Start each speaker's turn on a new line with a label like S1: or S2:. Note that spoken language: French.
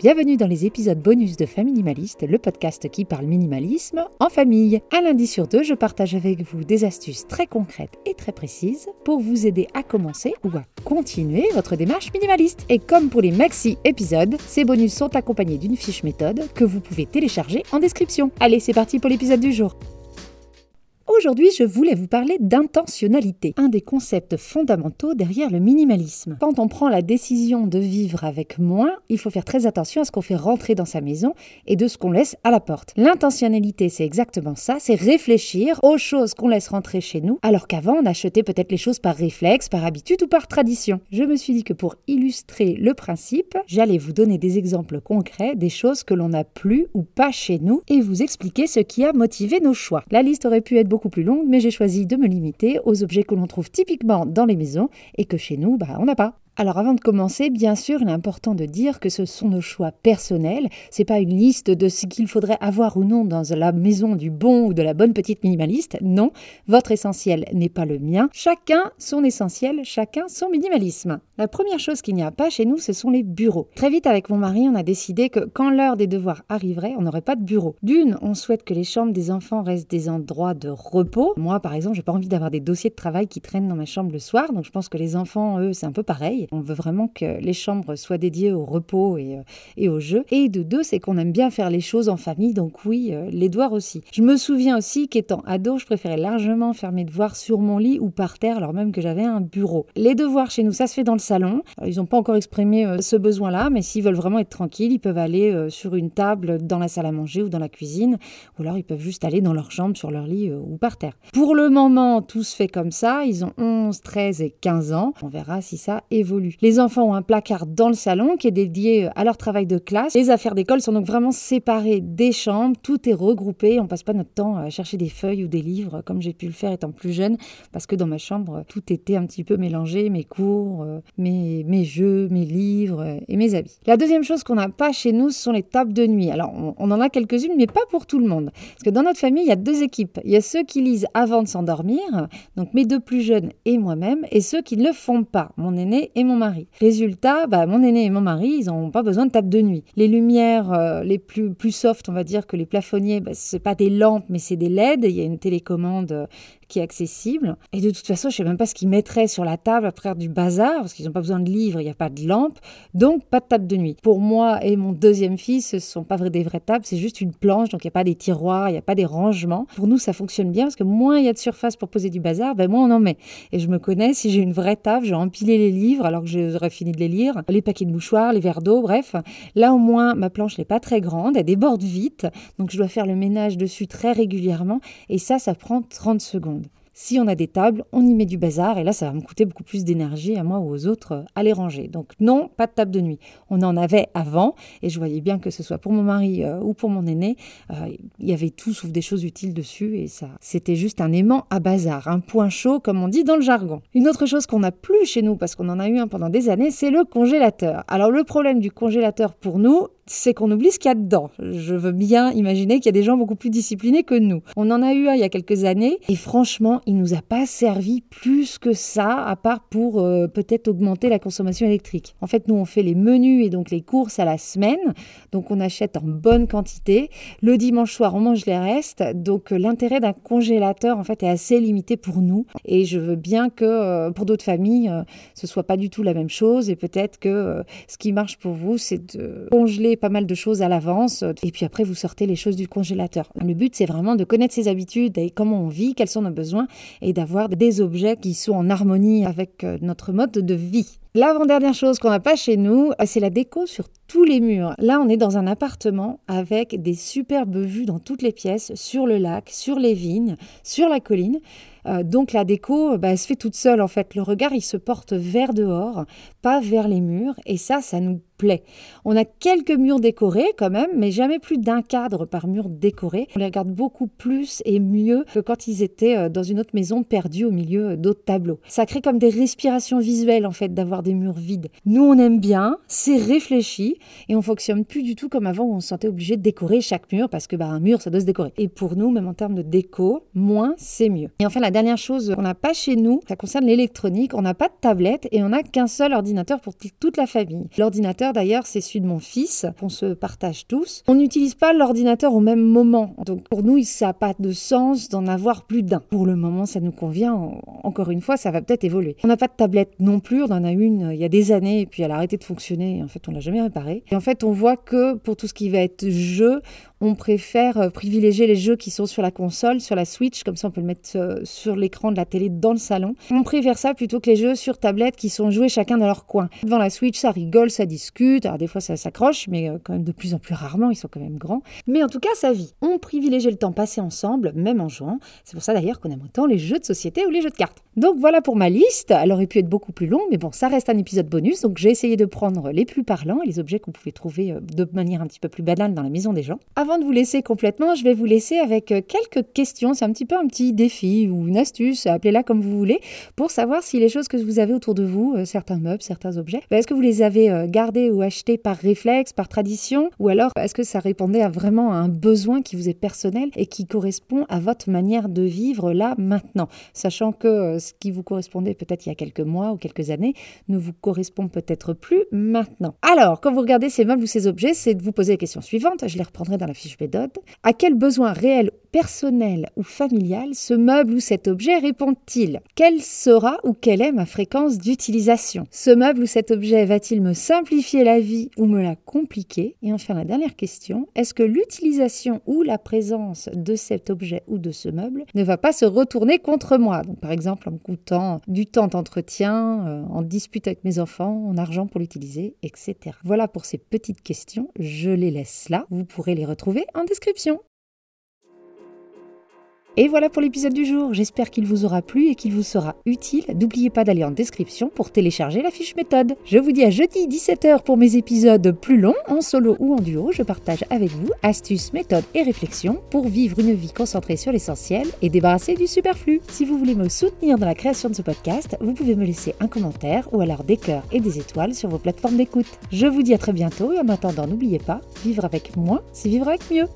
S1: Bienvenue dans les épisodes bonus de Famille Minimaliste, le podcast qui parle minimalisme en famille. Un lundi sur deux, je partage avec vous des astuces très concrètes et très précises pour vous aider à commencer ou à continuer votre démarche minimaliste. Et comme pour les maxi épisodes, ces bonus sont accompagnés d'une fiche méthode que vous pouvez télécharger en description. Allez, c'est parti pour l'épisode du jour. Aujourd'hui, je voulais vous parler d'intentionnalité, un des concepts fondamentaux derrière le minimalisme. Quand on prend la décision de vivre avec moins, il faut faire très attention à ce qu'on fait rentrer dans sa maison et de ce qu'on laisse à la porte. L'intentionnalité, c'est exactement ça, c'est réfléchir aux choses qu'on laisse rentrer chez nous, alors qu'avant, on achetait peut-être les choses par réflexe, par habitude ou par tradition. Je me suis dit que pour illustrer le principe, j'allais vous donner des exemples concrets des choses que l'on n'a plus ou pas chez nous et vous expliquer ce qui a motivé nos choix. La liste aurait pu être beaucoup plus longue, mais j'ai choisi de me limiter aux objets que l'on trouve typiquement dans les maisons et que chez nous, bah, on n'a pas. Alors avant de commencer, bien sûr, il est important de dire que ce sont nos choix personnels. C'est pas une liste de ce qu'il faudrait avoir ou non dans la maison du bon ou de la bonne petite minimaliste. Non, votre essentiel n'est pas le mien. Chacun son essentiel, chacun son minimalisme. La première chose qu'il n'y a pas chez nous, ce sont les bureaux. Très vite avec mon mari, on a décidé que quand l'heure des devoirs arriverait, on n'aurait pas de bureau. D'une, on souhaite que les chambres des enfants restent des endroits de repos. Moi, par exemple, j'ai pas envie d'avoir des dossiers de travail qui traînent dans ma chambre le soir, donc je pense que les enfants, eux, c'est un peu pareil. On veut vraiment que les chambres soient dédiées au repos et, euh, et au jeu. Et de deux, c'est qu'on aime bien faire les choses en famille, donc oui, euh, les devoirs aussi. Je me souviens aussi qu'étant ado, je préférais largement faire mes devoirs sur mon lit ou par terre, alors même que j'avais un bureau. Les devoirs chez nous, ça se fait dans le salon. Ils n'ont pas encore exprimé euh, ce besoin-là, mais s'ils veulent vraiment être tranquilles, ils peuvent aller sur une table dans la salle à manger ou dans la cuisine, ou alors ils peuvent juste aller dans leur chambre, sur leur lit ou par terre. Pour le moment, tout se fait comme ça. Ils ont 11, 13 et 15 ans. On verra si ça évolue les enfants ont un placard dans le salon qui est dédié euh, à leur travail de classe. Les affaires d'école sont donc vraiment séparées des chambres. Tout est regroupé. On passe pas notre temps à chercher des feuilles ou des livres comme j'ai pu le faire étant plus jeune parce que dans ma chambre, tout était un petit peu mélangé. Mes cours, euh, mes, mes jeux, mes livres euh, et mes habits. La deuxième chose qu'on n'a pas chez nous, ce sont les tables de nuit. Alors, on, on en a quelques-unes, mais pas pour tout le monde. Parce que dans notre famille, il y a deux équipes. Il y a ceux qui lisent avant de s'endormir, donc mes deux plus jeunes et moi-même, et ceux qui ne le font pas, mon aîné et mon mari. Résultat, bah, mon aîné et mon mari, ils n'ont pas besoin de table de nuit. Les lumières euh, les plus, plus soft, on va dire que les plafonniers, bah, ce pas des lampes, mais c'est des LED. Il y a une télécommande euh, qui est accessible. Et de toute façon, je sais même pas ce qu'ils mettraient sur la table après du bazar, parce qu'ils n'ont pas besoin de livres, il n'y a pas de lampe. Donc, pas de table de nuit. Pour moi et mon deuxième fils, ce sont pas des vraies tables, c'est juste une planche, donc il n'y a pas des tiroirs, il n'y a pas des rangements. Pour nous, ça fonctionne bien, parce que moins il y a de surface pour poser du bazar, ben moins on en met. Et je me connais, si j'ai une vraie table, je vais empiler les livres, alors que j'aurais fini de les lire, les paquets de mouchoirs, les verres d'eau, bref. Là, au moins, ma planche n'est pas très grande, elle déborde vite, donc je dois faire le ménage dessus très régulièrement, et ça, ça prend 30 secondes. Si on a des tables, on y met du bazar et là, ça va me coûter beaucoup plus d'énergie à moi ou aux autres euh, à les ranger. Donc non, pas de table de nuit. On en avait avant et je voyais bien que ce soit pour mon mari euh, ou pour mon aîné, euh, il y avait tout sauf des choses utiles dessus et ça, c'était juste un aimant à bazar, un point chaud comme on dit dans le jargon. Une autre chose qu'on n'a plus chez nous parce qu'on en a eu un pendant des années, c'est le congélateur. Alors le problème du congélateur pour nous, c'est qu'on oublie ce qu'il y a dedans. Je veux bien imaginer qu'il y a des gens beaucoup plus disciplinés que nous. On en a eu un il y a quelques années et franchement, il nous a pas servi plus que ça, à part pour euh, peut-être augmenter la consommation électrique. En fait, nous, on fait les menus et donc les courses à la semaine, donc on achète en bonne quantité. Le dimanche soir, on mange les restes, donc euh, l'intérêt d'un congélateur, en fait, est assez limité pour nous. Et je veux bien que euh, pour d'autres familles, ce soit pas du tout la même chose et peut-être que ce qui marche pour vous, c'est de congeler pas mal de choses à l'avance et puis après vous sortez les choses du congélateur. Le but c'est vraiment de connaître ses habitudes et comment on vit, quels sont nos besoins et d'avoir des objets qui sont en harmonie avec euh, notre mode de vie. L'avant-dernière chose qu'on n'a pas chez nous, euh, c'est la déco sur tous les murs. Là, on est dans un appartement avec des superbes vues dans toutes les pièces, sur le lac, sur les vignes, sur la colline. Euh, donc la déco, bah, elle se fait toute seule en fait. Le regard, il se porte vers dehors, pas vers les murs. Et ça, ça nous On a quelques murs décorés quand même, mais jamais plus d'un cadre par mur décoré. On les regarde beaucoup plus et mieux que quand ils étaient euh, dans une autre maison perdue au milieu d'autres tableaux. Ça crée comme des respirations visuelles en fait d'avoir des murs vides. Nous, on aime bien, c'est réfléchi et on fonctionne plus du tout comme avant où on se sentait obligé de décorer chaque mur parce que bah, un mur, ça doit se décorer. Et pour nous, même en termes de déco, moins c'est mieux. Et enfin, la dernière chose qu'on n'a pas chez nous, ça concerne l'électronique. On n'a pas de tablette et on n'a qu'un seul ordinateur pour toute la famille. L'ordinateur d'ailleurs, c'est celui de mon fils, qu'on se partage tous. On n'utilise pas l'ordinateur au même moment. Donc pour nous, ça n'a pas de sens d'en avoir plus d'un. Pour le moment, ça nous convient. Encore une fois, ça va peut-être évoluer. On n'a pas de tablette non plus. On en a une euh, il y a des années et puis elle a arrêté de fonctionner. En fait, on l'a jamais réparée. Et en fait, on voit que pour tout ce qui va être jeu, on préfère euh, privilégier les jeux qui sont sur la console, sur la Switch, comme ça on peut le mettre euh, sur l'écran de la télé dans le salon. On préfère ça plutôt que les jeux sur tablette qui sont joués chacun dans leur coin. Devant la Switch, ça rigole, ça discute, alors des fois ça s'accroche, mais euh, quand même de plus en plus rarement, ils sont quand même grands. Mais en tout cas, ça vit. On privilégie le temps passé ensemble, même en jouant. C'est pour ça d'ailleurs qu'on aime autant les jeux de société ou les jeux de cartes. Donc voilà pour ma liste. Elle aurait pu être beaucoup plus longue, mais bon, ça reste un épisode bonus, donc j'ai essayé de prendre les plus parlants et les objets qu'on pouvait trouver de manière un petit peu plus banale dans la maison des gens. Avant de vous laisser complètement, je vais vous laisser avec euh, quelques questions. C'est un petit peu un petit défi ou une astuce, appelez-la comme vous voulez, pour savoir si les choses que vous avez autour de vous, euh, certains meubles, certains objets, ben, est-ce que vous les avez euh, ou achetés par réflexe, par tradition, ou alors est-ce que ça répondait à vraiment à un besoin qui vous est personnel et qui correspond à votre manière de vivre là, maintenant, sachant que ce qui vous correspondait peut-être il y a quelques mois ou quelques années ne vous correspond peut-être plus maintenant. Alors, quand vous regardez ces meubles ou ces objets, c'est de vous poser la question suivante, je les reprendrai dans la fiche méthode à quel besoin réel, personnel ou familial ce meuble ou cet objet répond-il? Quelle sera ou quelle est ma fréquence d'utilisation? Ce meuble ou cet objet va-t-il me simplifier la vie ou me la compliquer? Et enfin la dernière question, est-ce que l'utilisation ou la présence de cet objet ou de ce meuble ne va pas se retourner contre moi? Par exemple en me coûtant du temps d'entretien, euh, en dispute avec mes enfants, en argent pour l'utiliser, etc. Voilà pour ces petites questions, je les laisse là, vous pourrez les retrouver en description. Et voilà pour l'épisode du jour. J'espère qu'il vous aura plu et qu'il vous sera utile. N'oubliez pas d'aller en description pour télécharger la fiche méthode. Je vous dis à jeudi 17h pour mes épisodes plus longs, en solo ou en duo. Je partage avec vous astuces, méthodes et réflexions pour vivre une vie concentrée sur l'essentiel et débarrassée du superflu. Si vous voulez me soutenir dans la création de ce podcast, vous pouvez me laisser un commentaire ou alors des cœurs et des étoiles sur vos plateformes d'écoute. Je vous dis à très bientôt et en attendant, n'oubliez pas, vivre avec moins, c'est vivre avec mieux.